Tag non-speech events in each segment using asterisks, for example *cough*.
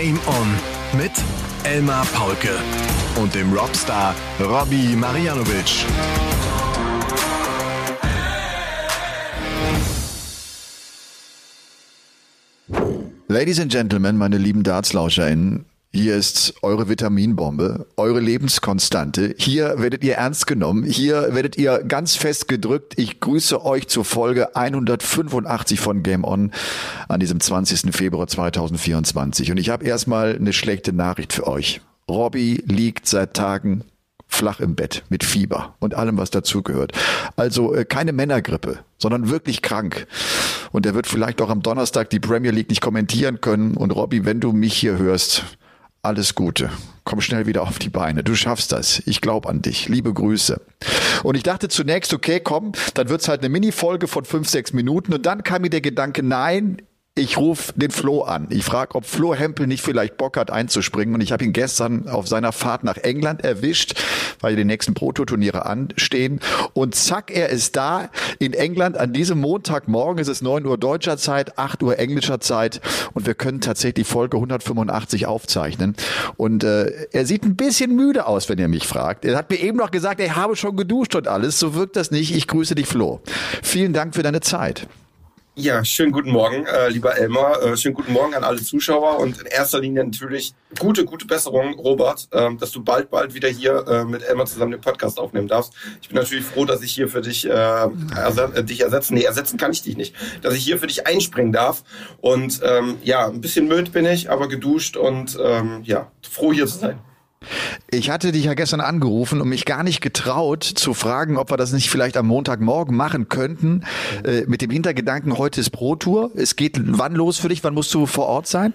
Game On mit Elmar Paulke und dem Robstar Robbie Marianovic. Ladies and Gentlemen, meine lieben DartslauscherInnen, hier ist eure Vitaminbombe, eure Lebenskonstante. Hier werdet ihr ernst genommen. Hier werdet ihr ganz fest gedrückt. Ich grüße euch zur Folge 185 von Game On an diesem 20. Februar 2024. Und ich habe erstmal eine schlechte Nachricht für euch. Robbie liegt seit Tagen flach im Bett mit Fieber und allem, was dazugehört. Also äh, keine Männergrippe, sondern wirklich krank. Und er wird vielleicht auch am Donnerstag die Premier League nicht kommentieren können. Und Robbie, wenn du mich hier hörst, alles Gute. Komm schnell wieder auf die Beine. Du schaffst das. Ich glaube an dich. Liebe Grüße. Und ich dachte zunächst, okay, komm, dann wird's halt eine Mini-Folge von fünf, sechs Minuten. Und dann kam mir der Gedanke, nein, ich rufe den Flo an. Ich frage, ob Flo Hempel nicht vielleicht Bock hat einzuspringen. Und ich habe ihn gestern auf seiner Fahrt nach England erwischt, weil die nächsten Prototurniere anstehen. Und zack, er ist da in England. An diesem Montagmorgen ist es 9 Uhr deutscher Zeit, 8 Uhr englischer Zeit. Und wir können tatsächlich Folge 185 aufzeichnen. Und äh, er sieht ein bisschen müde aus, wenn ihr mich fragt. Er hat mir eben noch gesagt, er habe schon geduscht und alles. So wirkt das nicht. Ich grüße dich, Flo. Vielen Dank für deine Zeit. Ja, schönen guten Morgen, äh, lieber Elmar. Äh, schönen guten Morgen an alle Zuschauer und in erster Linie natürlich gute, gute Besserung, Robert, äh, dass du bald, bald wieder hier äh, mit Elmar zusammen den Podcast aufnehmen darfst. Ich bin natürlich froh, dass ich hier für dich, äh, ersa äh, dich ersetzen, nee, ersetzen kann ich dich nicht, dass ich hier für dich einspringen darf. Und ähm, ja, ein bisschen müde bin ich, aber geduscht und ähm, ja, froh hier zu sein. Ich hatte dich ja gestern angerufen und mich gar nicht getraut zu fragen, ob wir das nicht vielleicht am Montagmorgen machen könnten, äh, mit dem Hintergedanken, heute ist Pro Tour. Es geht wann los für dich? Wann musst du vor Ort sein?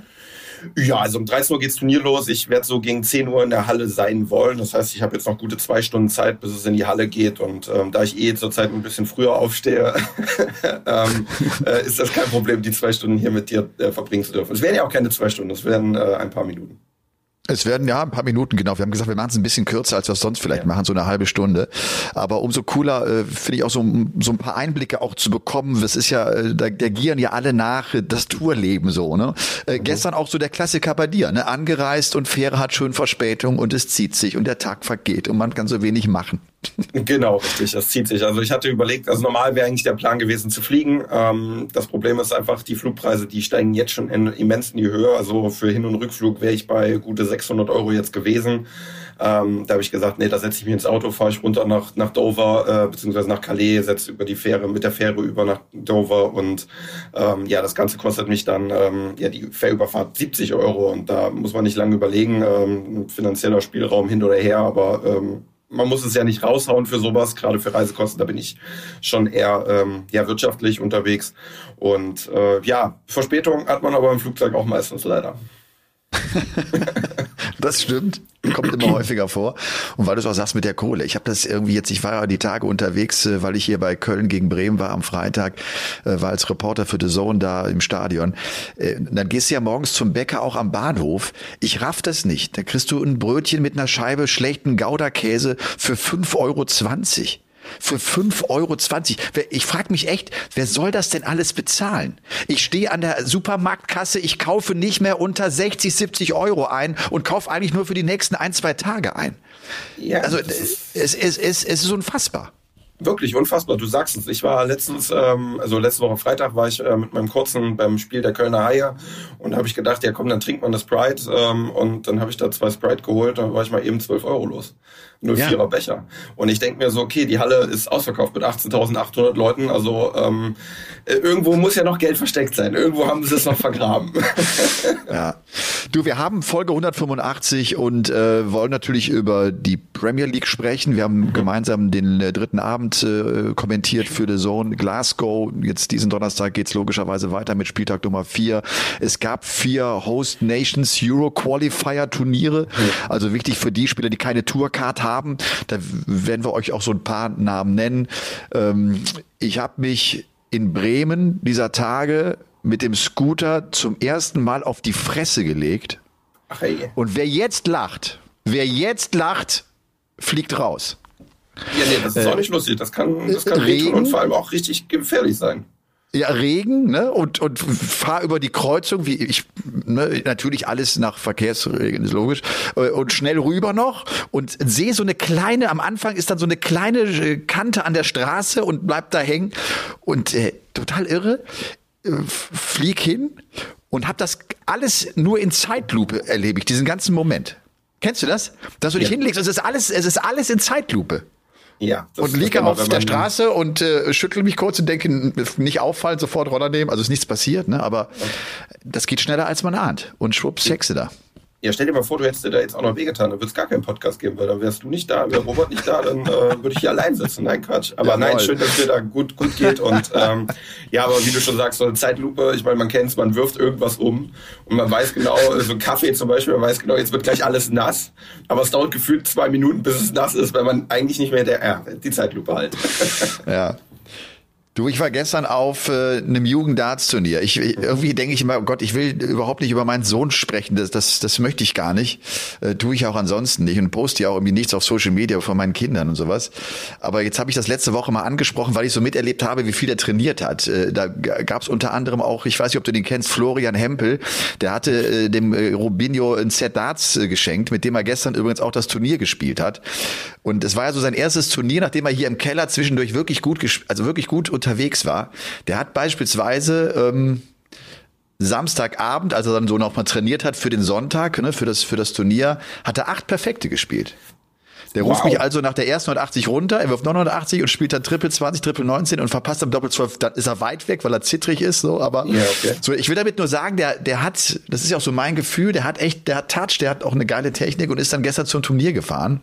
Ja, also um 13 Uhr geht's Turnier los. Ich werde so gegen 10 Uhr in der Halle sein wollen. Das heißt, ich habe jetzt noch gute zwei Stunden Zeit, bis es in die Halle geht. Und ähm, da ich eh zurzeit ein bisschen früher aufstehe, *laughs* ähm, äh, ist das kein Problem, die zwei Stunden hier mit dir äh, verbringen zu dürfen. Es werden ja auch keine zwei Stunden, es werden äh, ein paar Minuten. Es werden ja ein paar Minuten, genau. Wir haben gesagt, wir machen es ein bisschen kürzer, als wir es sonst vielleicht ja. machen, so eine halbe Stunde. Aber umso cooler äh, finde ich auch so, so ein paar Einblicke auch zu bekommen. Das ist ja, äh, da, der gieren ja alle nach, äh, das Tourleben so, ne? Äh, mhm. Gestern auch so der Klassiker bei dir, ne? Angereist und Fähre hat schön Verspätung und es zieht sich und der Tag vergeht und man kann so wenig machen. *laughs* Genau, richtig, das zieht sich. Also ich hatte überlegt, also normal wäre eigentlich der Plan gewesen zu fliegen. Ähm, das Problem ist einfach, die Flugpreise, die steigen jetzt schon immens in die Höhe. Also für Hin- und Rückflug wäre ich bei gute 600 Euro jetzt gewesen. Ähm, da habe ich gesagt, nee, da setze ich mich ins Auto, fahre ich runter nach, nach Dover, äh, beziehungsweise nach Calais, setze über die Fähre, mit der Fähre über nach Dover und ähm, ja, das Ganze kostet mich dann, ähm, ja, die Fährüberfahrt 70 Euro und da muss man nicht lange überlegen, ähm, finanzieller Spielraum hin oder her, aber ähm, man muss es ja nicht raushauen für sowas, gerade für Reisekosten, da bin ich schon eher ähm, ja, wirtschaftlich unterwegs. Und äh, ja, Verspätung hat man aber im Flugzeug auch meistens leider. *laughs* das stimmt. Kommt immer häufiger vor. Und weil du es auch sagst mit der Kohle. Ich habe das irgendwie jetzt, ich war ja die Tage unterwegs, äh, weil ich hier bei Köln gegen Bremen war am Freitag, äh, war als Reporter für The Zone da im Stadion. Äh, dann gehst du ja morgens zum Bäcker auch am Bahnhof. Ich raff das nicht. Da kriegst du ein Brötchen mit einer Scheibe schlechten Gouda-Käse für 5,20 Euro für 5,20 Euro. Ich frage mich echt, wer soll das denn alles bezahlen? Ich stehe an der Supermarktkasse, ich kaufe nicht mehr unter 60, 70 Euro ein und kaufe eigentlich nur für die nächsten ein, zwei Tage ein. Ja, also es, es, es, es ist unfassbar. Wirklich unfassbar. Du sagst es. Ich war letztens, ähm, also letzte Woche Freitag war ich äh, mit meinem Kurzen beim Spiel der Kölner Haie und da habe ich gedacht, ja komm, dann trinkt man das Sprite ähm, und dann habe ich da zwei Sprite geholt, dann war ich mal eben 12 Euro los. 04er ja. Becher. Und ich denke mir so, okay, die Halle ist ausverkauft mit 18.800 Leuten, also ähm, äh, irgendwo muss ja noch Geld versteckt sein. Irgendwo haben sie es noch vergraben. *laughs* ja. Du, wir haben Folge 185 und äh, wollen natürlich über die Premier League sprechen. Wir haben mhm. gemeinsam den äh, dritten Abend äh, kommentiert für The Zone Glasgow. Jetzt diesen Donnerstag geht's logischerweise weiter mit Spieltag Nummer 4. Es gab vier Host Nations Euro Qualifier Turniere. Also wichtig für die Spieler, die keine Tourcard haben. Da werden wir euch auch so ein paar Namen nennen. Ähm, ich habe mich in Bremen dieser Tage mit dem Scooter zum ersten Mal auf die Fresse gelegt. Ach, ey. Und wer jetzt lacht, wer jetzt lacht, fliegt raus. Ja, nee, das ist äh, auch nicht lustig. Das kann, das kann Regen, und vor allem auch richtig gefährlich sein. Ja, Regen, ne? Und, und fahr über die Kreuzung, wie ich, ne, natürlich alles nach Verkehrsregeln, ist logisch. Äh, und schnell rüber noch und sehe so eine kleine, am Anfang ist dann so eine kleine äh, Kante an der Straße und bleib da hängen. Und äh, total irre. Flieg hin und hab das alles nur in Zeitlupe erlebe ich, diesen ganzen Moment. Kennst du das? Dass du dich ja. hinlegst, es ist alles, es ist alles in Zeitlupe. Ja. und liege auf der Straße und äh, schüttel mich kurz und denke, nicht auffallen, sofort Roller nehmen. Also ist nichts passiert, ne? Aber das geht schneller, als man ahnt. Und schwupps, Hexe da. Ja, stell dir mal vor, du hättest dir da jetzt auch noch wehgetan, dann würde es gar keinen Podcast geben, weil dann wärst du nicht da, wäre Robert nicht da, dann äh, würde ich hier allein sitzen. Nein, Quatsch. Aber ja, nein, schön, dass dir da gut, gut geht. Und ähm, ja, aber wie du schon sagst, so eine Zeitlupe, ich meine, man kennt es, man wirft irgendwas um und man weiß genau, so Kaffee zum Beispiel, man weiß genau, jetzt wird gleich alles nass, aber es dauert gefühlt zwei Minuten, bis es nass ist, weil man eigentlich nicht mehr der, ja, die Zeitlupe halt. Ja. Du, ich war gestern auf äh, einem Jugenddarts-Turnier. Ich, irgendwie denke ich immer, oh Gott, ich will überhaupt nicht über meinen Sohn sprechen. Das, das, das möchte ich gar nicht. Äh, tue ich auch ansonsten nicht und poste ja auch irgendwie nichts auf Social Media von meinen Kindern und sowas. Aber jetzt habe ich das letzte Woche mal angesprochen, weil ich so miterlebt habe, wie viel er trainiert hat. Äh, da gab es unter anderem auch, ich weiß nicht, ob du den kennst, Florian Hempel. Der hatte äh, dem äh, Rubinho ein Set Darts äh, geschenkt, mit dem er gestern übrigens auch das Turnier gespielt hat. Und es war ja so sein erstes Turnier, nachdem er hier im Keller zwischendurch wirklich gut, also wirklich gut unterwegs war. Der hat beispielsweise ähm, Samstagabend, als er dann so noch mal trainiert hat für den Sonntag, ne, für das für das Turnier, hat er acht Perfekte gespielt. Der ruft wow. mich also nach der ersten 180 runter, er wirft 980 und spielt dann Triple 20, Triple 19 und verpasst am Doppel 12. Dann ist er weit weg, weil er zittrig ist, so, aber ja, okay. so, ich will damit nur sagen, der, der hat, das ist ja auch so mein Gefühl, der hat echt, der hat Touch, der hat auch eine geile Technik und ist dann gestern zum Turnier gefahren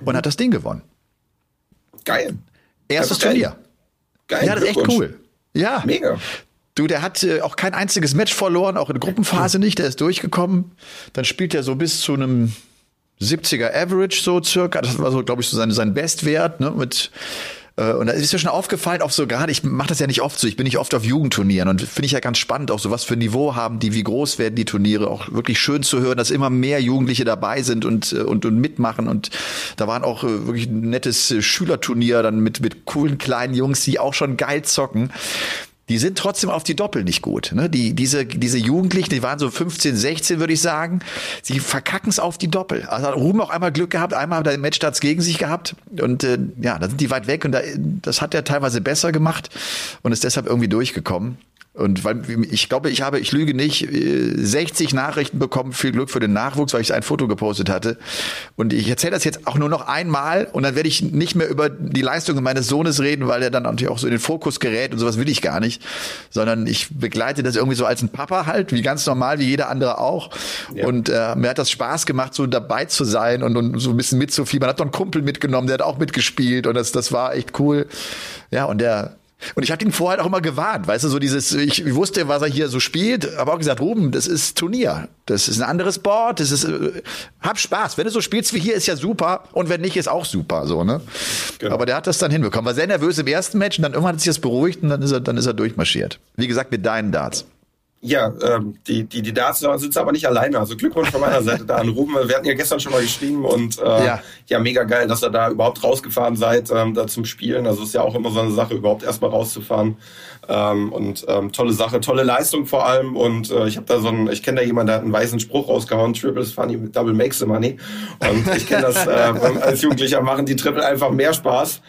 und mhm. hat das Ding gewonnen. Geil. Erstes Turnier. Geil, ja, das ist echt cool. Ja. Mega. Du, der hat äh, auch kein einziges Match verloren, auch in der Gruppenphase nicht, der ist durchgekommen. Dann spielt er so bis zu einem 70er Average so circa. Das war so, glaube ich, so sein, sein Bestwert, ne, mit und da ist mir schon aufgefallen, auch so gerade, ich mache das ja nicht oft so, ich bin nicht oft auf Jugendturnieren und finde ich ja ganz spannend, auch so was für Niveau haben die, wie groß werden die Turniere, auch wirklich schön zu hören, dass immer mehr Jugendliche dabei sind und, äh, und, und mitmachen und da waren auch äh, wirklich ein nettes Schülerturnier dann mit, mit coolen kleinen Jungs, die auch schon geil zocken die sind trotzdem auf die Doppel nicht gut. Ne? Die, diese, diese Jugendlichen, die waren so 15, 16, würde ich sagen, sie verkacken es auf die Doppel. Also hat Ruben auch einmal Glück gehabt, einmal hat er Matchstarts gegen sich gehabt und äh, ja, da sind die weit weg und da, das hat er teilweise besser gemacht und ist deshalb irgendwie durchgekommen. Und weil ich glaube, ich habe, ich lüge nicht, 60 äh, Nachrichten bekommen, viel Glück für den Nachwuchs, weil ich ein Foto gepostet hatte. Und ich erzähle das jetzt auch nur noch einmal und dann werde ich nicht mehr über die Leistungen meines Sohnes reden, weil er dann natürlich auch so in den Fokus gerät und sowas will ich gar nicht. Sondern ich begleite das irgendwie so als ein Papa halt, wie ganz normal, wie jeder andere auch. Ja. Und äh, mir hat das Spaß gemacht, so dabei zu sein und, und so ein bisschen mitzufiebern. Man hat doch einen Kumpel mitgenommen, der hat auch mitgespielt und das, das war echt cool. Ja, und der und ich hatte ihn vorher auch immer gewarnt, weißt du, so dieses, ich wusste, was er hier so spielt, aber auch gesagt, Ruben, das ist Turnier. Das ist ein anderes Board, das ist, äh, hab Spaß. Wenn du so spielst wie hier, ist ja super. Und wenn nicht, ist auch super, so, ne? Genau. Aber der hat das dann hinbekommen. War sehr nervös im ersten Match und dann irgendwann hat sich das beruhigt und dann ist er, dann ist er durchmarschiert. Wie gesagt, mit deinen Darts. Ja, ähm, die, die, die Darts sitzen aber nicht alleine. Also Glückwunsch von meiner Seite da an Ruben. Wir hatten ja gestern schon mal geschrieben und äh, ja. ja, mega geil, dass ihr da überhaupt rausgefahren seid, ähm, da zum Spielen. Also ist ja auch immer so eine Sache, überhaupt erstmal rauszufahren. Ähm, und ähm, tolle Sache, tolle Leistung vor allem. Und äh, ich habe da so einen, ich kenne da jemanden, der hat einen weißen Spruch rausgehauen, Triple is funny, Double makes the money. Und ich kenne das, äh, *laughs* als Jugendlicher machen die Triple einfach mehr Spaß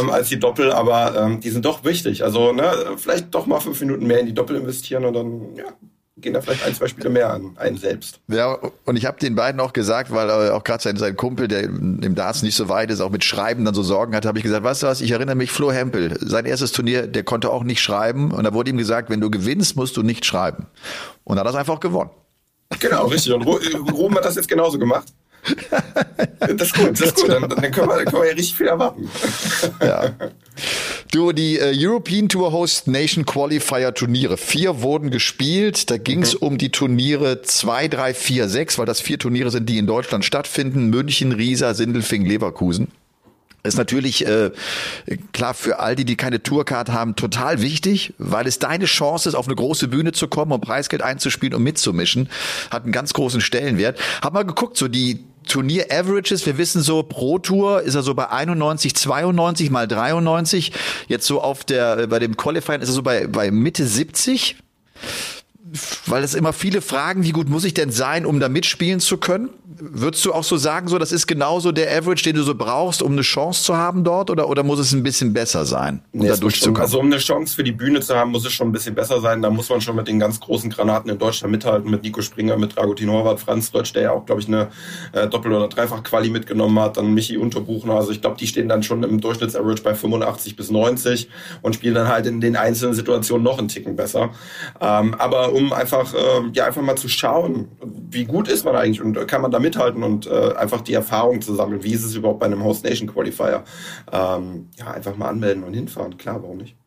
ähm, als die Doppel, aber ähm, die sind doch wichtig. Also ne, vielleicht doch mal fünf Minuten mehr in die Doppel investieren und dann ja, gehen da vielleicht ein, zwei Spiele mehr an einen selbst. Ja, und ich habe den beiden auch gesagt, weil äh, auch gerade sein, sein Kumpel, der im Darts nicht so weit ist, auch mit Schreiben dann so Sorgen hat, habe ich gesagt, weißt du was, ich erinnere mich, Flo Hempel, sein erstes Turnier, der konnte auch nicht schreiben und da wurde ihm gesagt, wenn du gewinnst, musst du nicht schreiben. Und hat das einfach gewonnen. Genau, richtig. Und Ruben hat das jetzt genauso gemacht. *laughs* Das ist gut, das ist gut. Dann, dann, können, wir, dann können wir ja richtig viel erwarten. Ja. *laughs* Du, die äh, European Tour Host Nation Qualifier Turniere. Vier wurden gespielt. Da ging es mhm. um die Turniere 2, 3, 4, 6, weil das vier Turniere sind, die in Deutschland stattfinden. München, Riesa, Sindelfing, Leverkusen. Ist natürlich äh, klar für all die, die keine Tourcard haben, total wichtig, weil es deine Chance ist, auf eine große Bühne zu kommen und Preisgeld einzuspielen und mitzumischen. Hat einen ganz großen Stellenwert. Hab mal geguckt, so die Turnier-Averages, wir wissen so, pro Tour ist er so bei 91, 92 mal 93. Jetzt so auf der, bei dem Qualifying ist er so bei, bei Mitte 70 weil es immer viele fragen, wie gut muss ich denn sein, um da mitspielen zu können? Würdest du auch so sagen, so das ist genauso der Average, den du so brauchst, um eine Chance zu haben dort, oder oder muss es ein bisschen besser sein, um nee, da durchzukommen? Also um eine Chance für die Bühne zu haben, muss es schon ein bisschen besser sein. Da muss man schon mit den ganz großen Granaten in Deutschland mithalten, mit Nico Springer, mit Dragutin Horvath, Franz Deutsch, der ja auch, glaube ich, eine äh, Doppel- oder Dreifach-Quali mitgenommen hat, dann Michi Unterbuchner. Also ich glaube, die stehen dann schon im Durchschnittsaverage bei 85 bis 90 und spielen dann halt in den einzelnen Situationen noch einen Ticken besser. Ähm, aber um einfach, äh, ja, einfach mal zu schauen, wie gut ist man eigentlich und kann man da mithalten und äh, einfach die Erfahrung zu sammeln. Wie ist es überhaupt bei einem Host Nation Qualifier? Ähm, ja, einfach mal anmelden und hinfahren. Klar, warum nicht?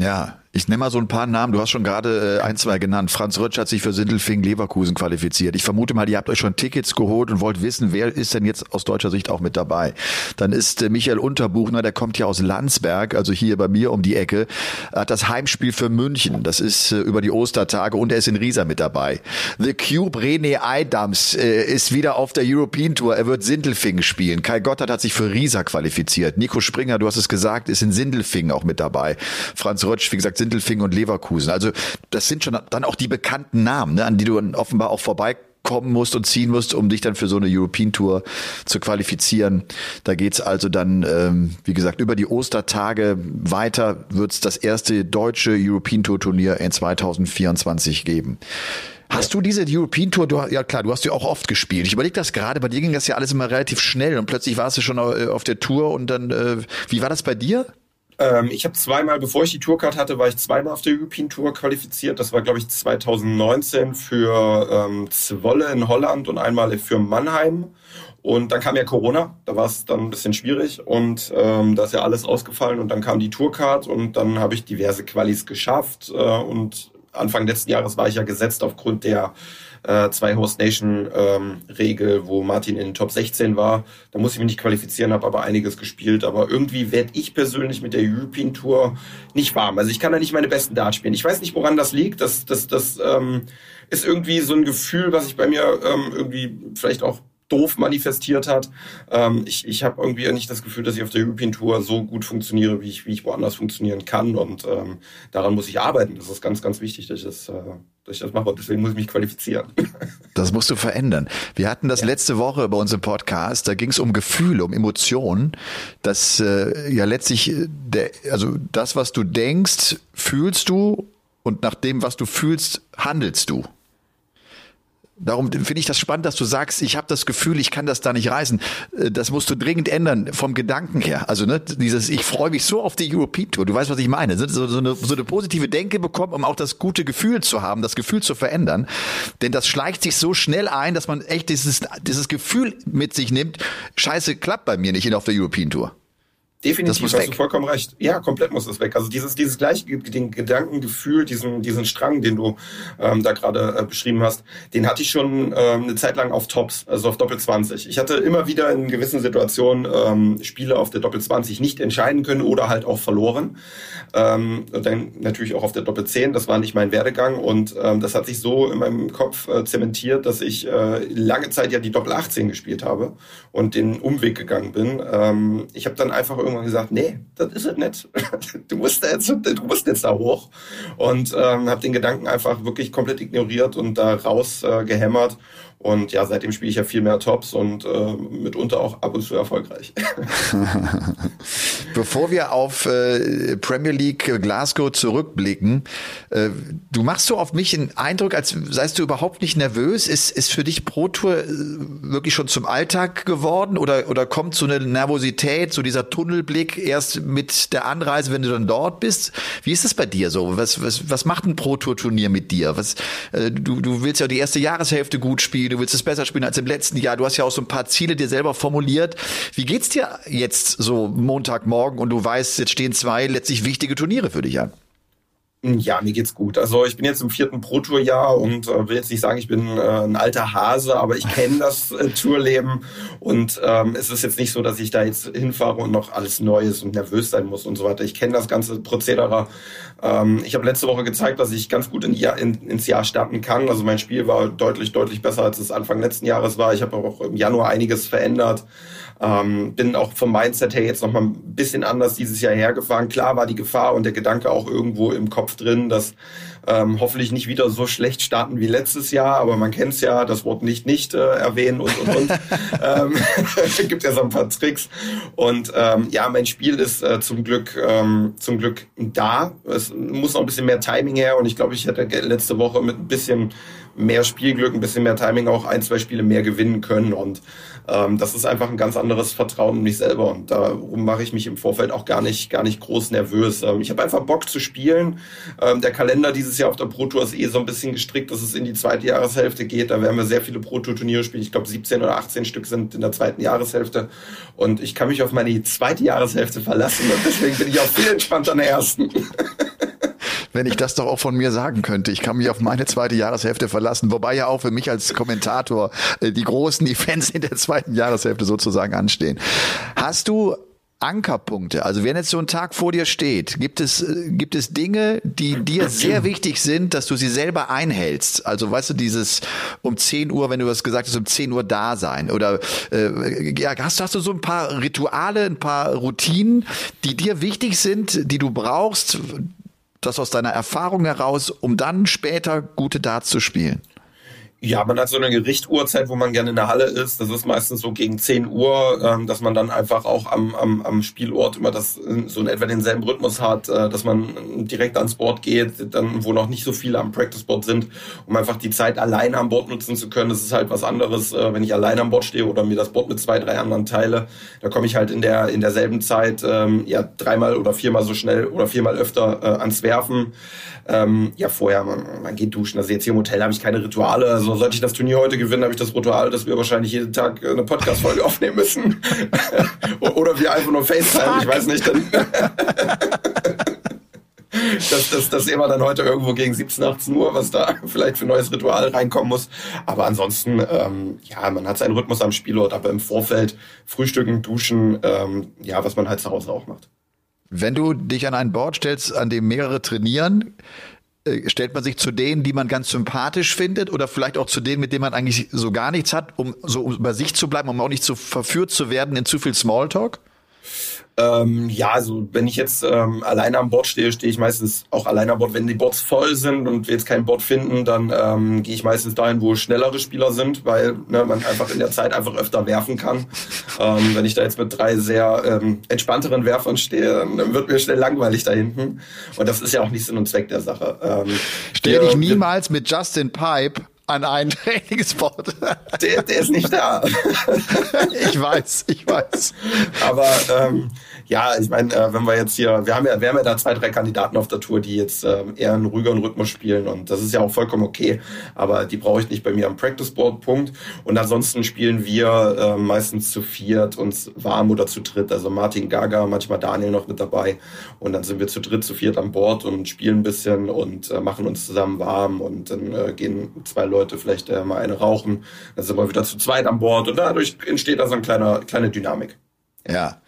Ja, ich nenne mal so ein paar Namen. Du hast schon gerade äh, ein, zwei genannt. Franz Rötsch hat sich für Sindelfing Leverkusen qualifiziert. Ich vermute mal, ihr habt euch schon Tickets geholt und wollt wissen, wer ist denn jetzt aus deutscher Sicht auch mit dabei. Dann ist äh, Michael Unterbuchner, der kommt ja aus Landsberg, also hier bei mir um die Ecke, hat das Heimspiel für München. Das ist äh, über die Ostertage und er ist in Riesa mit dabei. The Cube René Eidams äh, ist wieder auf der European Tour. Er wird Sindelfing spielen. Kai Gottert hat sich für Riesa qualifiziert. Nico Springer, du hast es gesagt, ist in Sindelfing auch mit dabei. Franz Rötsch, wie gesagt, Sindelfingen und Leverkusen. Also das sind schon dann auch die bekannten Namen, ne, an die du offenbar auch vorbeikommen musst und ziehen musst, um dich dann für so eine European Tour zu qualifizieren. Da geht's also dann, ähm, wie gesagt, über die Ostertage weiter wird's das erste deutsche European Tour Turnier in 2024 geben. Hast du diese European Tour, du, ja klar, du hast ja auch oft gespielt. Ich überlege das gerade, bei dir ging das ja alles immer relativ schnell und plötzlich warst du schon äh, auf der Tour und dann, äh, wie war das bei dir? Ähm, ich habe zweimal, bevor ich die Tourcard hatte, war ich zweimal auf der European Tour qualifiziert. Das war, glaube ich, 2019 für ähm, Zwolle in Holland und einmal für Mannheim. Und dann kam ja Corona, da war es dann ein bisschen schwierig. Und ähm, da ist ja alles ausgefallen. Und dann kam die Tourcard. Und dann habe ich diverse Qualis geschafft. Äh, und Anfang letzten Jahres war ich ja gesetzt aufgrund der äh, zwei Host Nation ähm, Regel, wo Martin in den Top 16 war. Da muss ich mich nicht qualifizieren, habe aber einiges gespielt. Aber irgendwie werde ich persönlich mit der European Tour nicht warm. Also ich kann da nicht meine besten Darts spielen. Ich weiß nicht, woran das liegt. Das, das, das ähm, ist irgendwie so ein Gefühl, was ich bei mir ähm, irgendwie vielleicht auch doof manifestiert hat. Ähm, ich ich habe irgendwie nicht das Gefühl, dass ich auf der European Tour so gut funktioniere, wie ich, wie ich woanders funktionieren kann. Und ähm, daran muss ich arbeiten. Das ist ganz, ganz wichtig, dass ich das, äh, dass ich das mache. Und deswegen muss ich mich qualifizieren. *laughs* Das musst du verändern. Wir hatten das ja. letzte Woche bei uns im Podcast. Da ging es um Gefühle, um Emotionen. Das äh, ja letztlich, äh, der, also das, was du denkst, fühlst du und nach dem, was du fühlst, handelst du. Darum finde ich das spannend, dass du sagst, ich habe das Gefühl, ich kann das da nicht reißen. Äh, das musst du dringend ändern vom Gedanken her. Also ne, dieses, ich freue mich so auf die European Tour. Du weißt, was ich meine. So, so, eine, so eine positive Denke bekommen, um auch das gute Gefühl zu haben, das Gefühl zu verändern. Denn das schleicht sich so schnell ein, dass man echt dieses, dieses Gefühl mit sich nimmt. Scheiße, klappt bei mir nicht auf der European Tour. Definitiv, hast weg. du vollkommen recht. Ja, komplett muss das weg. Also dieses, dieses gleiche den Gedankengefühl, diesen, diesen Strang, den du ähm, da gerade äh, beschrieben hast, den hatte ich schon ähm, eine Zeit lang auf Tops, also auf Doppel 20. Ich hatte immer wieder in gewissen Situationen ähm, Spiele auf der Doppel 20 nicht entscheiden können oder halt auch verloren. Ähm, und dann natürlich auch auf der Doppel 10, das war nicht mein Werdegang und ähm, das hat sich so in meinem Kopf äh, zementiert, dass ich äh, lange Zeit ja die Doppel 18 gespielt habe und den Umweg gegangen bin. Ähm, ich habe dann einfach irgendwann gesagt, nee, das ist es nicht. *laughs* Du musst jetzt, du musst jetzt da hoch. Und ähm, habe den Gedanken einfach wirklich komplett ignoriert und da raus äh. Und ja, seitdem spiele ich ja viel mehr Tops und äh, mitunter auch ab und zu erfolgreich. *laughs* Bevor wir auf äh, Premier League Glasgow zurückblicken, äh, du machst so auf mich einen Eindruck, als seist du überhaupt nicht nervös. Ist, ist für dich Pro Tour äh, wirklich schon zum Alltag geworden oder, oder kommt so eine Nervosität, so dieser Tunnelblick erst mit der Anreise, wenn du dann dort bist? Wie ist das bei dir so? Was, was, was macht ein Pro Tour Turnier mit dir? Was, äh, du, du willst ja die erste Jahreshälfte gut spielen du willst es besser spielen als im letzten Jahr. Du hast ja auch so ein paar Ziele dir selber formuliert. Wie geht's dir jetzt so Montagmorgen und du weißt, jetzt stehen zwei letztlich wichtige Turniere für dich an? Ja, mir geht's gut. Also ich bin jetzt im vierten Pro-Tour-Jahr und äh, will jetzt nicht sagen, ich bin äh, ein alter Hase, aber ich kenne das äh, Tourleben und ähm, es ist jetzt nicht so, dass ich da jetzt hinfahre und noch alles Neues und nervös sein muss und so weiter. Ich kenne das ganze Prozedere. Ähm, ich habe letzte Woche gezeigt, dass ich ganz gut in Jahr, in, ins Jahr starten kann. Also mein Spiel war deutlich, deutlich besser, als es Anfang letzten Jahres war. Ich habe auch im Januar einiges verändert. Ähm, bin auch vom Mindset her jetzt noch mal ein bisschen anders dieses Jahr hergefahren. Klar war die Gefahr und der Gedanke auch irgendwo im Kopf drin, dass ähm, hoffentlich nicht wieder so schlecht starten wie letztes Jahr, aber man kennt es ja, das Wort nicht nicht äh, erwähnen und und und. *laughs* ähm, *laughs* gibt ja so ein paar Tricks. Und ähm, ja, mein Spiel ist äh, zum Glück ähm, zum Glück da. Es muss noch ein bisschen mehr Timing her und ich glaube, ich hätte letzte Woche mit ein bisschen mehr Spielglück, ein bisschen mehr Timing auch ein, zwei Spiele mehr gewinnen können. Und das ist einfach ein ganz anderes Vertrauen in mich selber. Und darum mache ich mich im Vorfeld auch gar nicht, gar nicht groß nervös. Ähm, ich habe einfach Bock zu spielen. Ähm, der Kalender dieses Jahr auf der Pro Tour ist eh so ein bisschen gestrickt, dass es in die zweite Jahreshälfte geht. Da werden wir sehr viele Pro Tour Turniere spielen. Ich glaube 17 oder 18 Stück sind in der zweiten Jahreshälfte. Und ich kann mich auf meine zweite Jahreshälfte verlassen. Und deswegen bin ich auch viel entspannter an der ersten. *laughs* wenn ich das doch auch von mir sagen könnte. Ich kann mich auf meine zweite Jahreshälfte verlassen, wobei ja auch für mich als Kommentator äh, die großen Events in der zweiten Jahreshälfte sozusagen anstehen. Hast du Ankerpunkte. Also wenn jetzt so ein Tag vor dir steht, gibt es, äh, gibt es Dinge, die dir sehr wichtig sind, dass du sie selber einhältst. Also weißt du, dieses um 10 Uhr, wenn du was gesagt hast, um 10 Uhr da sein. Oder äh, ja, hast, hast du so ein paar Rituale, ein paar Routinen, die dir wichtig sind, die du brauchst, das aus deiner Erfahrung heraus, um dann später gute Darts zu spielen? Ja, man hat so eine Gerichtuhrzeit, wo man gerne in der Halle ist. Das ist meistens so gegen 10 Uhr, ähm, dass man dann einfach auch am, am, am Spielort immer das so in etwa denselben Rhythmus hat, äh, dass man direkt ans Board geht, dann wo noch nicht so viele am Practice Board sind, um einfach die Zeit allein am Board nutzen zu können. Das ist halt was anderes, äh, wenn ich allein am Board stehe oder mir das Board mit zwei, drei anderen teile. Da komme ich halt in der in derselben Zeit ähm, ja dreimal oder viermal so schnell oder viermal öfter äh, ans Werfen. Ähm, ja, vorher, man, man geht duschen. Also jetzt hier im Hotel habe ich keine Rituale. Also sollte ich das Turnier heute gewinnen, habe ich das Ritual, dass wir wahrscheinlich jeden Tag eine Podcast-Folge *laughs* aufnehmen müssen. *laughs* Oder wir einfach nur FaceTime, ich weiß nicht. Dann *laughs* dass, dass, dass immer dann heute irgendwo gegen 17, 18 Uhr, was da vielleicht für ein neues Ritual reinkommen muss. Aber ansonsten, ähm, ja, man hat seinen Rhythmus am Spielort, aber im Vorfeld Frühstücken, Duschen, ähm, ja, was man halt zu Hause auch macht. Wenn du dich an ein Board stellst, an dem mehrere trainieren, äh, stellt man sich zu denen, die man ganz sympathisch findet oder vielleicht auch zu denen, mit denen man eigentlich so gar nichts hat, um so über sich zu bleiben, um auch nicht so verführt zu werden in zu viel Smalltalk? Ähm, ja, also wenn ich jetzt ähm, alleine am Board stehe, stehe ich meistens auch alleine am Board. Wenn die Boards voll sind und wir jetzt kein Board finden, dann ähm, gehe ich meistens dahin, wo schnellere Spieler sind, weil ne, man einfach in der Zeit einfach öfter werfen kann. Ähm, wenn ich da jetzt mit drei sehr ähm, entspannteren Werfern stehe, dann wird mir schnell langweilig da hinten. Und das ist ja auch nicht Sinn und Zweck der Sache. Ähm, Stell dich niemals mit Justin Pipe an einen *laughs* Trainingsport. Der, der ist nicht da. *laughs* ich weiß, ich weiß. Aber ähm, ja, ich meine, äh, wenn wir jetzt hier, wir haben ja, wir haben ja da zwei, drei Kandidaten auf der Tour, die jetzt ähm, eher einen ruhigeren Rhythmus spielen und das ist ja auch vollkommen okay. Aber die brauche ich nicht bei mir am Practice Board, Punkt. Und ansonsten spielen wir äh, meistens zu viert uns warm oder zu dritt. Also Martin Gaga, manchmal Daniel noch mit dabei. Und dann sind wir zu dritt, zu viert an Bord und spielen ein bisschen und äh, machen uns zusammen warm und dann äh, gehen zwei Leute vielleicht äh, mal eine rauchen. Dann sind wir wieder zu zweit an Bord und dadurch entsteht da so eine kleine, kleine Dynamik. Ja,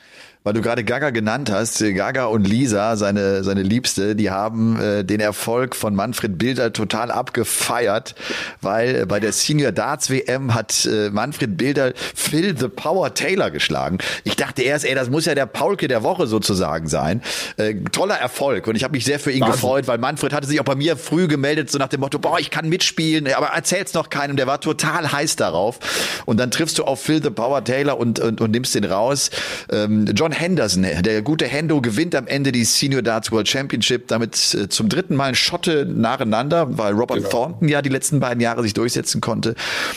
weil du gerade Gaga genannt hast, Gaga und Lisa, seine, seine Liebste, die haben äh, den Erfolg von Manfred Bilder total abgefeiert, weil äh, bei der Senior Darts WM hat äh, Manfred Bilder Phil the Power Taylor geschlagen. Ich dachte erst, ey, das muss ja der Paulke der Woche sozusagen sein. Äh, toller Erfolg und ich habe mich sehr für ihn Wahnsinn. gefreut, weil Manfred hatte sich auch bei mir früh gemeldet, so nach dem Motto, boah, ich kann mitspielen, aber erzähl's noch keinem. Der war total heiß darauf. Und dann triffst du auf Phil the Power Taylor und, und, und nimmst den raus. Ähm, John John Henderson, der gute Hendo, gewinnt am Ende die Senior Darts World Championship, damit äh, zum dritten Mal ein Schotte nacheinander, weil Robert genau. Thornton ja die letzten beiden Jahre sich durchsetzen konnte.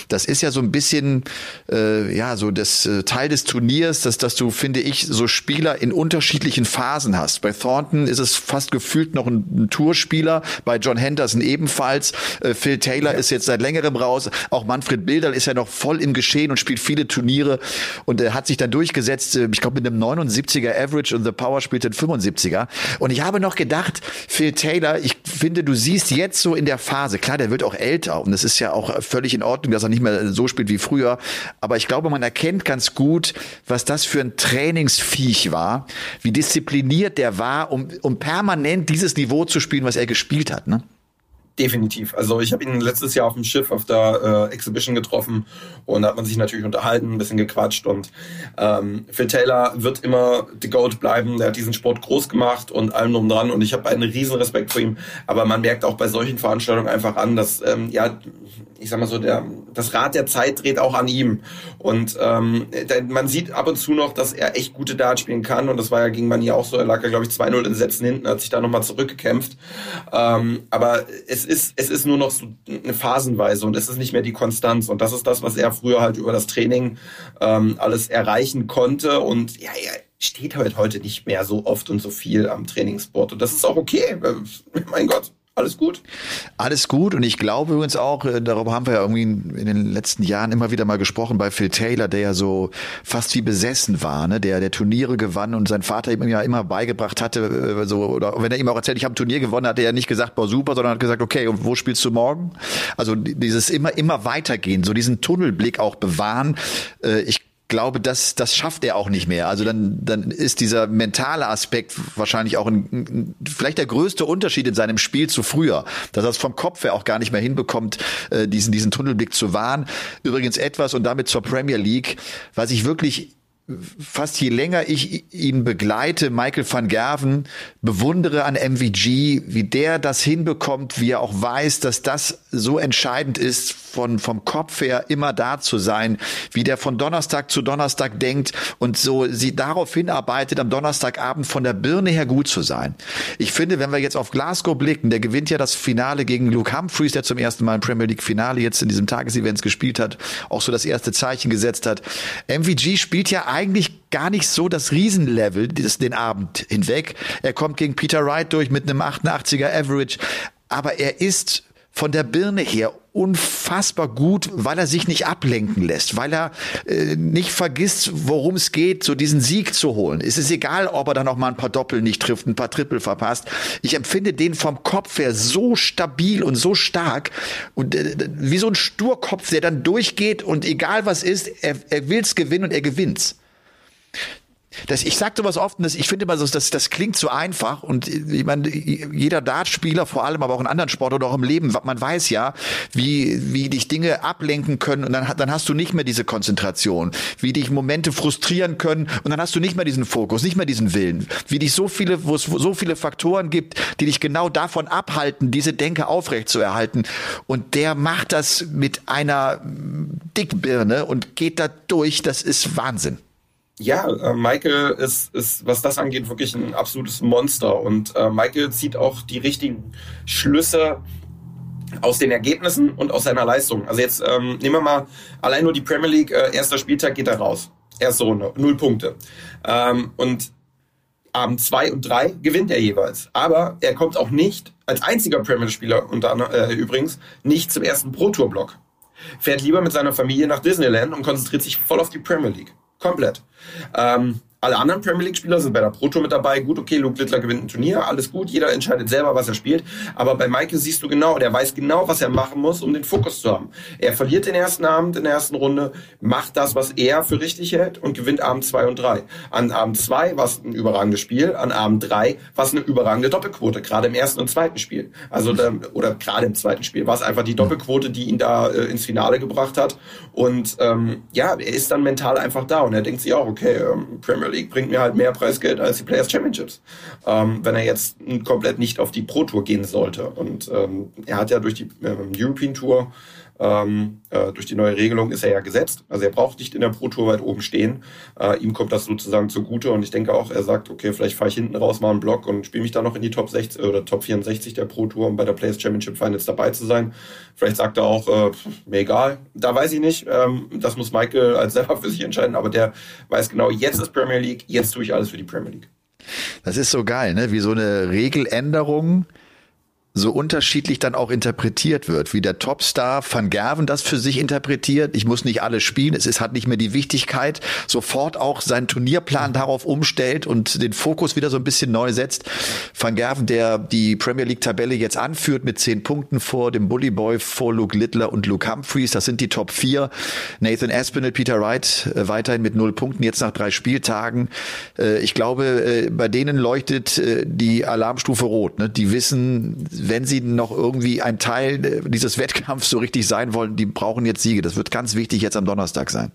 Das ist ja so ein bisschen, äh, ja, so das äh, Teil des Turniers, dass, dass du, finde ich, so Spieler in unterschiedlichen Phasen hast. Bei Thornton ist es fast gefühlt noch ein, ein Tourspieler, bei John Henderson ebenfalls. Äh, Phil Taylor ja. ist jetzt seit längerem raus. Auch Manfred Bilderl ist ja noch voll im Geschehen und spielt viele Turniere und er hat sich dann durchgesetzt, äh, ich glaube mit einem 29 79er Average und The Power spielt den 75er. Und ich habe noch gedacht, Phil Taylor, ich finde, du siehst jetzt so in der Phase, klar, der wird auch älter und es ist ja auch völlig in Ordnung, dass er nicht mehr so spielt wie früher. Aber ich glaube, man erkennt ganz gut, was das für ein Trainingsviech war, wie diszipliniert der war, um, um permanent dieses Niveau zu spielen, was er gespielt hat. Ne? Definitiv. Also ich habe ihn letztes Jahr auf dem Schiff auf der äh, Exhibition getroffen und da hat man sich natürlich unterhalten, ein bisschen gequatscht und ähm, Phil Taylor wird immer the GOAT bleiben. Der hat diesen Sport groß gemacht und allem drum dran und ich habe einen riesen Respekt vor ihm. Aber man merkt auch bei solchen Veranstaltungen einfach an, dass ähm, ja ich sag mal so, der, das Rad der Zeit dreht auch an ihm. Und ähm, man sieht ab und zu noch, dass er echt gute Dart spielen kann. Und das war ja gegen Mani auch so. Er lag ja, glaube ich, 2-0 in Sätzen hinten, hat sich da nochmal zurückgekämpft. Ähm, aber es ist, es ist nur noch so eine Phasenweise und es ist nicht mehr die Konstanz. Und das ist das, was er früher halt über das Training ähm, alles erreichen konnte. Und ja, er steht halt heute nicht mehr so oft und so viel am Trainingsboard. Und das ist auch okay. Mein Gott. Alles gut? Alles gut und ich glaube übrigens auch, äh, darüber haben wir ja irgendwie in den letzten Jahren immer wieder mal gesprochen bei Phil Taylor, der ja so fast wie besessen war, ne? der der Turniere gewann und sein Vater ihm ja immer beigebracht hatte, äh, so oder wenn er ihm auch erzählt, ich habe ein Turnier gewonnen, hat er ja nicht gesagt, boah super, sondern hat gesagt, okay, und wo spielst du morgen? Also dieses immer immer weitergehen, so diesen Tunnelblick auch bewahren. Äh, ich glaube, das, das schafft er auch nicht mehr. Also dann, dann ist dieser mentale Aspekt wahrscheinlich auch ein, ein, vielleicht der größte Unterschied in seinem Spiel zu früher, dass er es vom Kopf her auch gar nicht mehr hinbekommt, äh, diesen, diesen Tunnelblick zu wahren. Übrigens etwas und damit zur Premier League, was ich wirklich fast je länger ich ihn begleite, Michael van Gerven, bewundere an MVG, wie der das hinbekommt, wie er auch weiß, dass das so entscheidend ist, von, vom Kopf her immer da zu sein, wie der von Donnerstag zu Donnerstag denkt und so sie darauf hinarbeitet, am Donnerstagabend von der Birne her gut zu sein. Ich finde, wenn wir jetzt auf Glasgow blicken, der gewinnt ja das Finale gegen Luke Humphreys, der zum ersten Mal im Premier League Finale jetzt in diesem Tagesevents gespielt hat, auch so das erste Zeichen gesetzt hat. MVG spielt ja eigentlich gar nicht so das Riesenlevel den Abend hinweg. Er kommt gegen Peter Wright durch mit einem 88er Average, aber er ist von der Birne her unfassbar gut, weil er sich nicht ablenken lässt, weil er äh, nicht vergisst, worum es geht, so diesen Sieg zu holen. Es ist egal, ob er dann noch mal ein paar Doppel nicht trifft, ein paar Triple verpasst. Ich empfinde den vom Kopf her so stabil und so stark und äh, wie so ein Sturkopf, der dann durchgeht und egal was ist, er, er will's gewinnen und er gewinnt's. Das, ich sage sowas oft, das, ich finde immer, so, das, das klingt zu einfach. Und ich meine, jeder Dartspieler, vor allem aber auch in anderen Sporten oder auch im Leben, man weiß ja, wie, wie dich Dinge ablenken können. Und dann, dann hast du nicht mehr diese Konzentration, wie dich Momente frustrieren können. Und dann hast du nicht mehr diesen Fokus, nicht mehr diesen Willen, wie dich so viele, wo es so viele Faktoren gibt, die dich genau davon abhalten, diese Denke aufrecht zu erhalten. Und der macht das mit einer Dickbirne und geht da durch, das ist Wahnsinn. Ja, äh, Michael ist, ist, was das angeht, wirklich ein absolutes Monster. Und äh, Michael zieht auch die richtigen Schlüsse aus den Ergebnissen und aus seiner Leistung. Also jetzt ähm, nehmen wir mal allein nur die Premier League, äh, erster Spieltag geht er raus. Erste Runde, null Punkte. Ähm, und Abend zwei und drei gewinnt er jeweils. Aber er kommt auch nicht, als einziger Premier League-Spieler unter äh, übrigens, nicht zum ersten Pro-Tour-Block. Fährt lieber mit seiner Familie nach Disneyland und konzentriert sich voll auf die Premier League. Komplett. Ähm, alle anderen Premier League-Spieler sind bei der Pro Tour mit dabei. Gut, okay, Luke Littler gewinnt ein Turnier, alles gut. Jeder entscheidet selber, was er spielt. Aber bei Michael siehst du genau, der weiß genau, was er machen muss, um den Fokus zu haben. Er verliert den ersten Abend in der ersten Runde, macht das, was er für richtig hält und gewinnt Abend zwei und drei. An Abend zwei war es ein überragendes Spiel, an Abend drei war es eine überragende Doppelquote, gerade im ersten und zweiten Spiel. Also oder gerade im zweiten Spiel war es einfach die Doppelquote, die ihn da äh, ins Finale gebracht hat. Und ähm, ja, er ist dann mental einfach da und er denkt sich auch, okay, ähm, Premier League bringt mir halt mehr Preisgeld als die Players Championships, ähm, wenn er jetzt komplett nicht auf die Pro Tour gehen sollte. Und ähm, er hat ja durch die ähm, European Tour ähm, äh, durch die neue Regelung ist er ja gesetzt. Also er braucht nicht in der Pro Tour weit oben stehen. Äh, ihm kommt das sozusagen zugute und ich denke auch, er sagt, okay, vielleicht fahre ich hinten raus mal einen Block und spiele mich da noch in die Top 60 oder Top 64 der Pro Tour, um bei der Players Championship Finals dabei zu sein. Vielleicht sagt er auch, äh, mir egal. Da weiß ich nicht. Ähm, das muss Michael als selber für sich entscheiden, aber der weiß genau, jetzt ist Premier League, jetzt tue ich alles für die Premier League. Das ist so geil, ne? Wie so eine Regeländerung so unterschiedlich dann auch interpretiert wird, wie der Topstar Van Gerven das für sich interpretiert. Ich muss nicht alles spielen, es ist, hat nicht mehr die Wichtigkeit, sofort auch seinen Turnierplan darauf umstellt und den Fokus wieder so ein bisschen neu setzt. Van Gerven, der die Premier League Tabelle jetzt anführt mit zehn Punkten vor dem Bully Boy, vor Luke Littler und Luke Humphreys, das sind die Top 4. Nathan Aspinall, Peter Wright äh, weiterhin mit null Punkten, jetzt nach drei Spieltagen. Äh, ich glaube, äh, bei denen leuchtet die Alarmstufe rot. Ne? Die wissen, wenn sie noch irgendwie ein Teil dieses Wettkampfs so richtig sein wollen, die brauchen jetzt Siege. Das wird ganz wichtig jetzt am Donnerstag sein.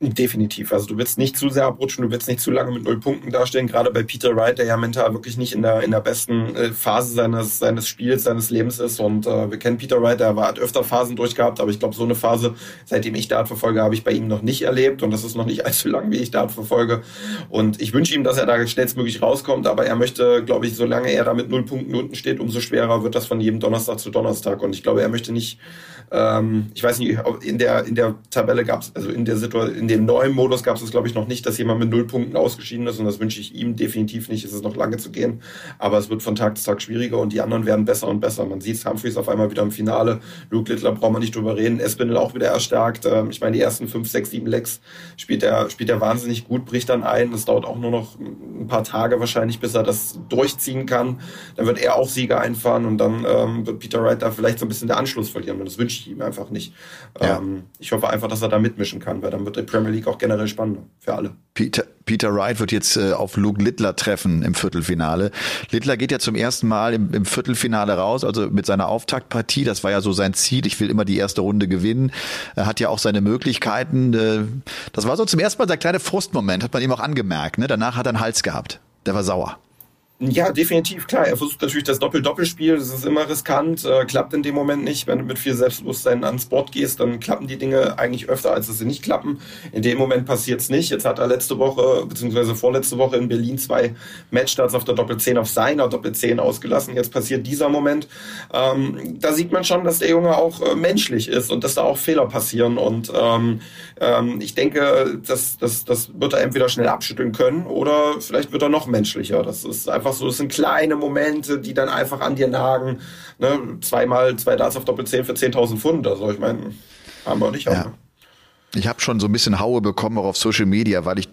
Definitiv. Also du willst nicht zu sehr abrutschen, du willst nicht zu lange mit null Punkten dastehen. Gerade bei Peter Wright, der ja mental wirklich nicht in der in der besten äh, Phase seines seines Spiels, seines Lebens ist. Und äh, wir kennen Peter Wright, der war, hat öfter Phasen durchgehabt, aber ich glaube, so eine Phase, seitdem ich Dart verfolge, habe ich bei ihm noch nicht erlebt. Und das ist noch nicht *laughs* allzu lang, wie ich Dart verfolge. Und ich wünsche ihm, dass er da schnellstmöglich rauskommt. Aber er möchte, glaube ich, solange er da mit null Punkten unten steht, umso schwerer wird das von jedem Donnerstag zu Donnerstag. Und ich glaube, er möchte nicht ähm, ich weiß nicht, in der, in der Tabelle gab es, also in der Situation, in dem neuen Modus gab es es, glaube ich, noch nicht, dass jemand mit null Punkten ausgeschieden ist und das wünsche ich ihm definitiv nicht. Es ist noch lange zu gehen, aber es wird von Tag zu Tag schwieriger und die anderen werden besser und besser. Man sieht Humphreys auf einmal wieder im Finale. Luke Littler braucht man nicht drüber reden. Espinel auch wieder erstärkt. Ähm, ich meine, die ersten fünf, sechs, sieben Lecks spielt er, spielt er wahnsinnig gut, bricht dann ein. Das dauert auch nur noch ein paar Tage wahrscheinlich, bis er das durchziehen kann. Dann wird er auch Sieger einfahren und dann ähm, wird Peter Wright da vielleicht so ein bisschen der Anschluss verlieren. Und das wünsche ich ihm einfach nicht. Ja. Ähm, ich hoffe einfach, dass er da mitmischen kann, weil dann wird die Premier League auch generell spannender für alle. Peter, Peter Wright wird jetzt äh, auf Luke Littler treffen im Viertelfinale. Littler geht ja zum ersten Mal im, im, Viertelfinale raus, also mit seiner Auftaktpartie. Das war ja so sein Ziel. Ich will immer die erste Runde gewinnen. Er hat ja auch seine Möglichkeiten. Äh, das war so zum ersten Mal der kleine Frustmoment, hat man ihm auch angemerkt. Ne? Danach hat er einen Hals gehabt. Der war sauer. Ja, definitiv, klar. Er versucht natürlich das Doppel-Doppelspiel, das ist immer riskant, äh, klappt in dem Moment nicht. Wenn du mit viel Selbstbewusstsein ans Board gehst, dann klappen die Dinge eigentlich öfter, als dass sie nicht klappen. In dem Moment passiert's nicht. Jetzt hat er letzte Woche, beziehungsweise vorletzte Woche in Berlin zwei Matchstarts auf der Doppel-10 auf seiner Doppel-10 ausgelassen. Jetzt passiert dieser Moment. Ähm, da sieht man schon, dass der Junge auch äh, menschlich ist und dass da auch Fehler passieren. Und ähm, ähm, ich denke, das, das, das wird er entweder schnell abschütteln können oder vielleicht wird er noch menschlicher. Das ist einfach so, es sind kleine Momente, die dann einfach an dir nagen. Ne? Zweimal zwei Darts auf Doppel 10 für 10.000 Pfund. Also ich meine, haben wir nicht auch. Ja. Ich habe schon so ein bisschen Haue bekommen auch auf Social Media, weil ich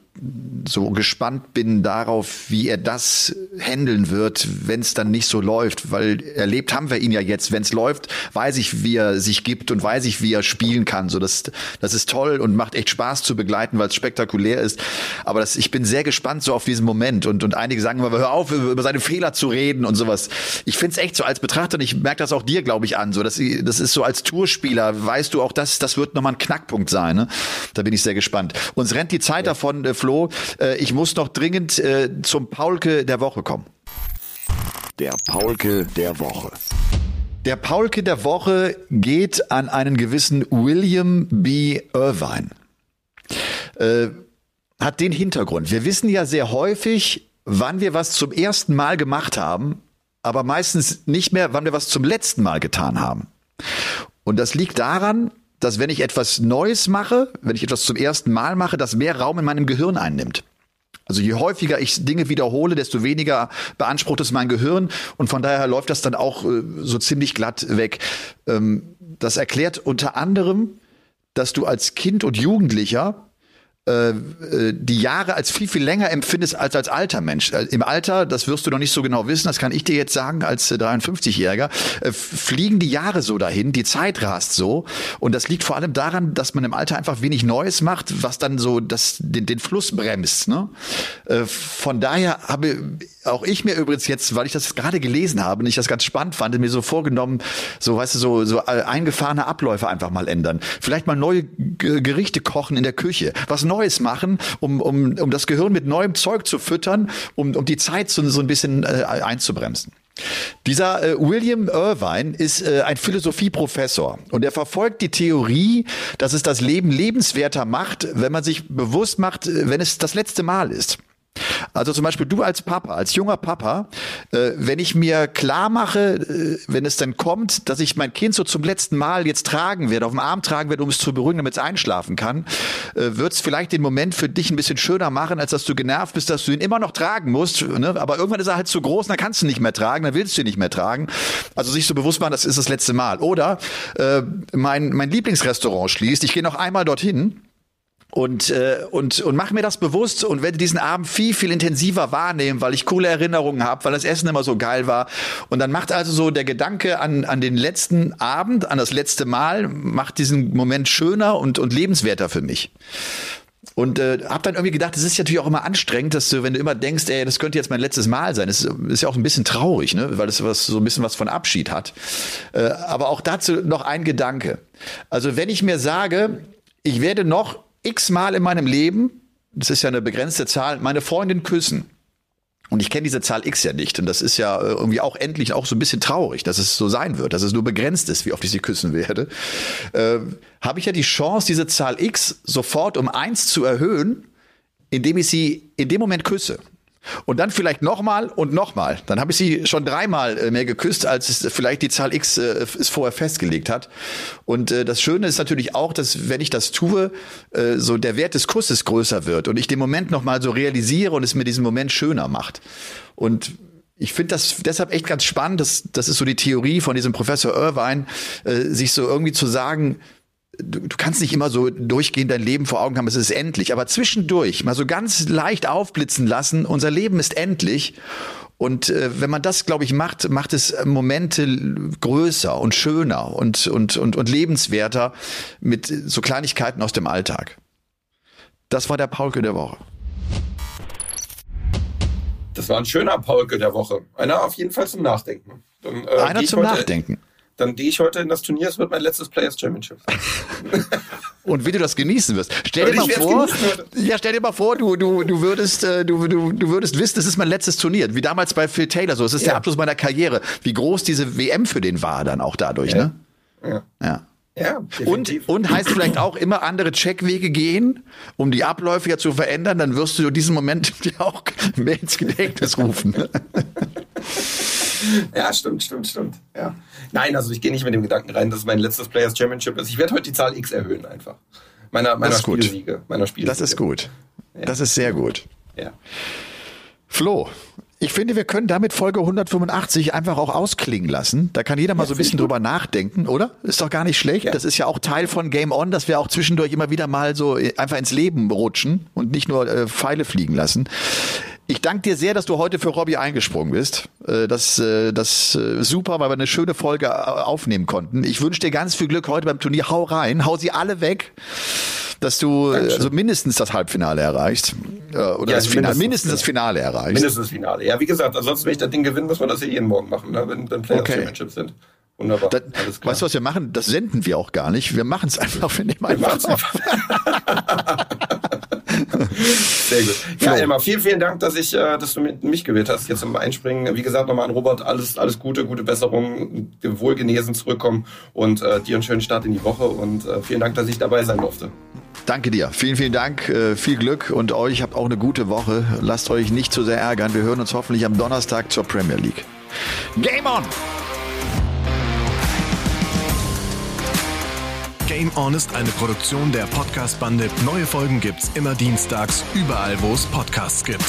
so gespannt bin darauf, wie er das handeln wird, wenn es dann nicht so läuft. Weil erlebt haben wir ihn ja jetzt. Wenn es läuft, weiß ich, wie er sich gibt und weiß ich, wie er spielen kann. So das, das ist toll und macht echt Spaß zu begleiten, weil es spektakulär ist. Aber das, ich bin sehr gespannt so auf diesen Moment. Und, und einige sagen immer, hör auf, über seine Fehler zu reden und sowas. Ich find's echt so als Betrachter, und ich merke das auch dir, glaube ich, an. So, das, das ist so als Tourspieler, weißt du auch, das, das wird nochmal ein Knackpunkt sein. Ne? Da bin ich sehr gespannt. Uns rennt die Zeit ja. davon, äh, Flo. Äh, ich muss noch dringend äh, zum Paulke der Woche kommen. Der Paulke der Woche. Der Paulke der Woche geht an einen gewissen William B. Irvine. Äh, hat den Hintergrund. Wir wissen ja sehr häufig, wann wir was zum ersten Mal gemacht haben, aber meistens nicht mehr, wann wir was zum letzten Mal getan haben. Und das liegt daran, dass wenn ich etwas Neues mache, wenn ich etwas zum ersten Mal mache, das mehr Raum in meinem Gehirn einnimmt. Also je häufiger ich Dinge wiederhole, desto weniger beansprucht es mein Gehirn und von daher läuft das dann auch äh, so ziemlich glatt weg. Ähm, das erklärt unter anderem, dass du als Kind und Jugendlicher die Jahre als viel, viel länger empfindest als als alter Mensch. Äh, Im Alter, das wirst du noch nicht so genau wissen, das kann ich dir jetzt sagen als 53-Jähriger, fliegen die Jahre so dahin, die Zeit rast so. Und das liegt vor allem daran, dass man im Alter einfach wenig Neues macht, was dann so das, den, den Fluss bremst. Ne? Von daher habe auch ich mir übrigens jetzt, weil ich das gerade gelesen habe und ich das ganz spannend fand, mir so vorgenommen, so weißt du, so, so eingefahrene Abläufe einfach mal ändern. Vielleicht mal neue Gerichte kochen in der Küche. Was machen, um, um, um das Gehirn mit neuem Zeug zu füttern, um, um die Zeit so, so ein bisschen äh, einzubremsen. Dieser äh, William Irvine ist äh, ein Philosophieprofessor und er verfolgt die Theorie, dass es das Leben lebenswerter macht, wenn man sich bewusst macht, äh, wenn es das letzte Mal ist. Also zum Beispiel du als Papa, als junger Papa, äh, wenn ich mir klar mache, äh, wenn es dann kommt, dass ich mein Kind so zum letzten Mal jetzt tragen werde, auf dem Arm tragen werde, um es zu beruhigen, damit es einschlafen kann, äh, wird es vielleicht den Moment für dich ein bisschen schöner machen, als dass du genervt bist, dass du ihn immer noch tragen musst. Ne? Aber irgendwann ist er halt zu groß, dann kannst du ihn nicht mehr tragen, dann willst du ihn nicht mehr tragen. Also sich so bewusst machen, das ist das letzte Mal. Oder äh, mein, mein Lieblingsrestaurant schließt, ich gehe noch einmal dorthin und, äh, und, und mach mir das bewusst und werde diesen Abend viel, viel intensiver wahrnehmen, weil ich coole Erinnerungen habe, weil das Essen immer so geil war. Und dann macht also so der Gedanke an, an den letzten Abend, an das letzte Mal, macht diesen Moment schöner und, und lebenswerter für mich. Und äh, habe dann irgendwie gedacht, es ist natürlich auch immer anstrengend, dass du, wenn du immer denkst, ey, das könnte jetzt mein letztes Mal sein, das ist ja auch ein bisschen traurig, ne? weil das was, so ein bisschen was von Abschied hat. Äh, aber auch dazu noch ein Gedanke. Also wenn ich mir sage, ich werde noch x-mal in meinem Leben, das ist ja eine begrenzte Zahl, meine Freundin küssen. Und ich kenne diese Zahl X ja nicht. Und das ist ja äh, irgendwie auch endlich auch so ein bisschen traurig, dass es so sein wird, dass es nur begrenzt ist, wie oft ich sie küssen werde. Äh, Habe ich ja die Chance, diese Zahl X sofort um eins zu erhöhen, indem ich sie in dem Moment küsse. Und dann vielleicht nochmal und nochmal. Dann habe ich sie schon dreimal äh, mehr geküsst, als vielleicht die Zahl X äh, es vorher festgelegt hat. Und äh, das Schöne ist natürlich auch, dass wenn ich das tue, äh, so der Wert des Kusses größer wird und ich den Moment nochmal so realisiere und es mir diesen Moment schöner macht. Und ich finde das deshalb echt ganz spannend. Das, das ist so die Theorie von diesem Professor Irvine, äh, sich so irgendwie zu sagen, du, du kannst nicht immer so durchgehend dein Leben vor Augen haben, es ist endlich, aber zwischendurch mal so ganz leicht aufblitzen lassen, unser Leben ist endlich. Und äh, wenn man das, glaube ich, macht, macht es Momente größer und schöner und, und, und, und lebenswerter mit so Kleinigkeiten aus dem Alltag. Das war der Paulke der Woche. Das war ein schöner Paulke der Woche. Einer auf jeden Fall zum Nachdenken. Dann, äh, Einer zum Nachdenken dann gehe ich heute in das Turnier, es wird mein letztes Players Championship. *laughs* Und wie du das genießen wirst. Stell dir mal vor, ja, stell dir mal vor, du, du, du würdest, äh, du, du, du würdest wissen, das ist mein letztes Turnier. Wie damals bei Phil Taylor so. Es ist ja. der Abschluss meiner Karriere. Wie groß diese WM für den war dann auch dadurch, ja. ne? Ja. ja. Ja, und, und heißt vielleicht auch immer andere Checkwege gehen, um die Abläufe ja zu verändern, dann wirst du diesen Moment *laughs* dir auch mehr ins Gedächtnis rufen. *laughs* *laughs* ja, stimmt, stimmt, stimmt. Ja. Nein, also ich gehe nicht mit dem Gedanken rein, dass mein letztes Players Championship ist. Ich werde heute die Zahl X erhöhen einfach. Meiner, meiner Spielsiege. Meiner Spielsiege. Das ist gut. Ja. Das ist sehr gut. Ja. Flo, ich finde, wir können damit Folge 185 einfach auch ausklingen lassen. Da kann jeder mal ja, so ein bisschen drüber nachdenken, oder? Ist doch gar nicht schlecht. Ja. Das ist ja auch Teil von Game On, dass wir auch zwischendurch immer wieder mal so äh, einfach ins Leben rutschen und nicht nur äh, Pfeile fliegen lassen. Ich danke dir sehr, dass du heute für Robbie eingesprungen bist. Äh, das, äh, das super, weil wir eine schöne Folge aufnehmen konnten. Ich wünsche dir ganz viel Glück heute beim Turnier. Hau rein, hau sie alle weg dass du Dankeschön. also mindestens das Halbfinale erreichst. Äh, oder ja, das Finale, mindestens, mindestens das Finale erreichst. Mindestens das Finale. Ja, wie gesagt, ansonsten, wenn ich das Ding gewinne, muss man das ja jeden Morgen machen, ne? wenn, wenn Playoff okay. Championships sind. Wunderbar. Das, klar. Weißt du, was wir machen? Das senden wir auch gar nicht. Wir machen es *laughs* einfach. Wir nehmen wir einfach. einfach. *laughs* Sehr gut. Ja, Elmar, vielen, vielen Dank, dass ich, äh, dass du mich gewählt hast jetzt im Einspringen. Wie gesagt, nochmal an Robert, alles, alles Gute, gute Besserung, wohlgenesen zurückkommen und äh, dir einen schönen Start in die Woche und äh, vielen Dank, dass ich dabei sein durfte. Danke dir. Vielen, vielen Dank. Äh, viel Glück und euch habt auch eine gute Woche. Lasst euch nicht zu sehr ärgern. Wir hören uns hoffentlich am Donnerstag zur Premier League. Game on! Game On ist eine Produktion der Podcast-Bande. Neue Folgen gibt's immer dienstags, überall, wo es Podcasts gibt.